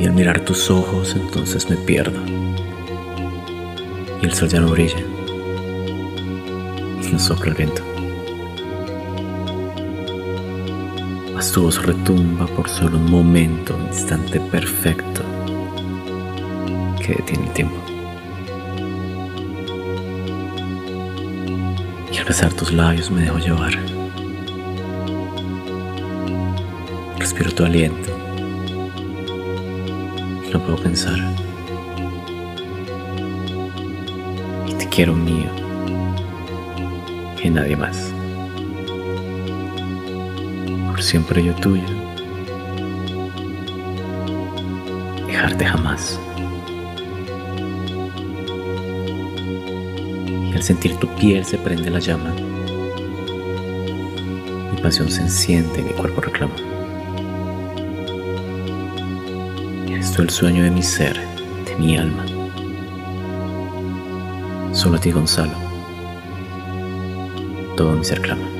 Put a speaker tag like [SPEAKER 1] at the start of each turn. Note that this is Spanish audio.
[SPEAKER 1] Y al mirar tus ojos entonces me pierdo. Y el sol ya no brilla. No sopla el viento. Mas tu voz retumba por solo un momento, un instante perfecto que detiene el tiempo. Y al besar tus labios me dejo llevar. Respiro tu aliento. No puedo pensar. Y te quiero mío. Y nadie más. Por siempre yo tuyo. Dejarte jamás. Y al sentir tu piel se prende la llama. Mi pasión se enciende y mi cuerpo reclama. El sueño de mi ser, de mi alma. Solo a ti, Gonzalo. Todo mi ser clama.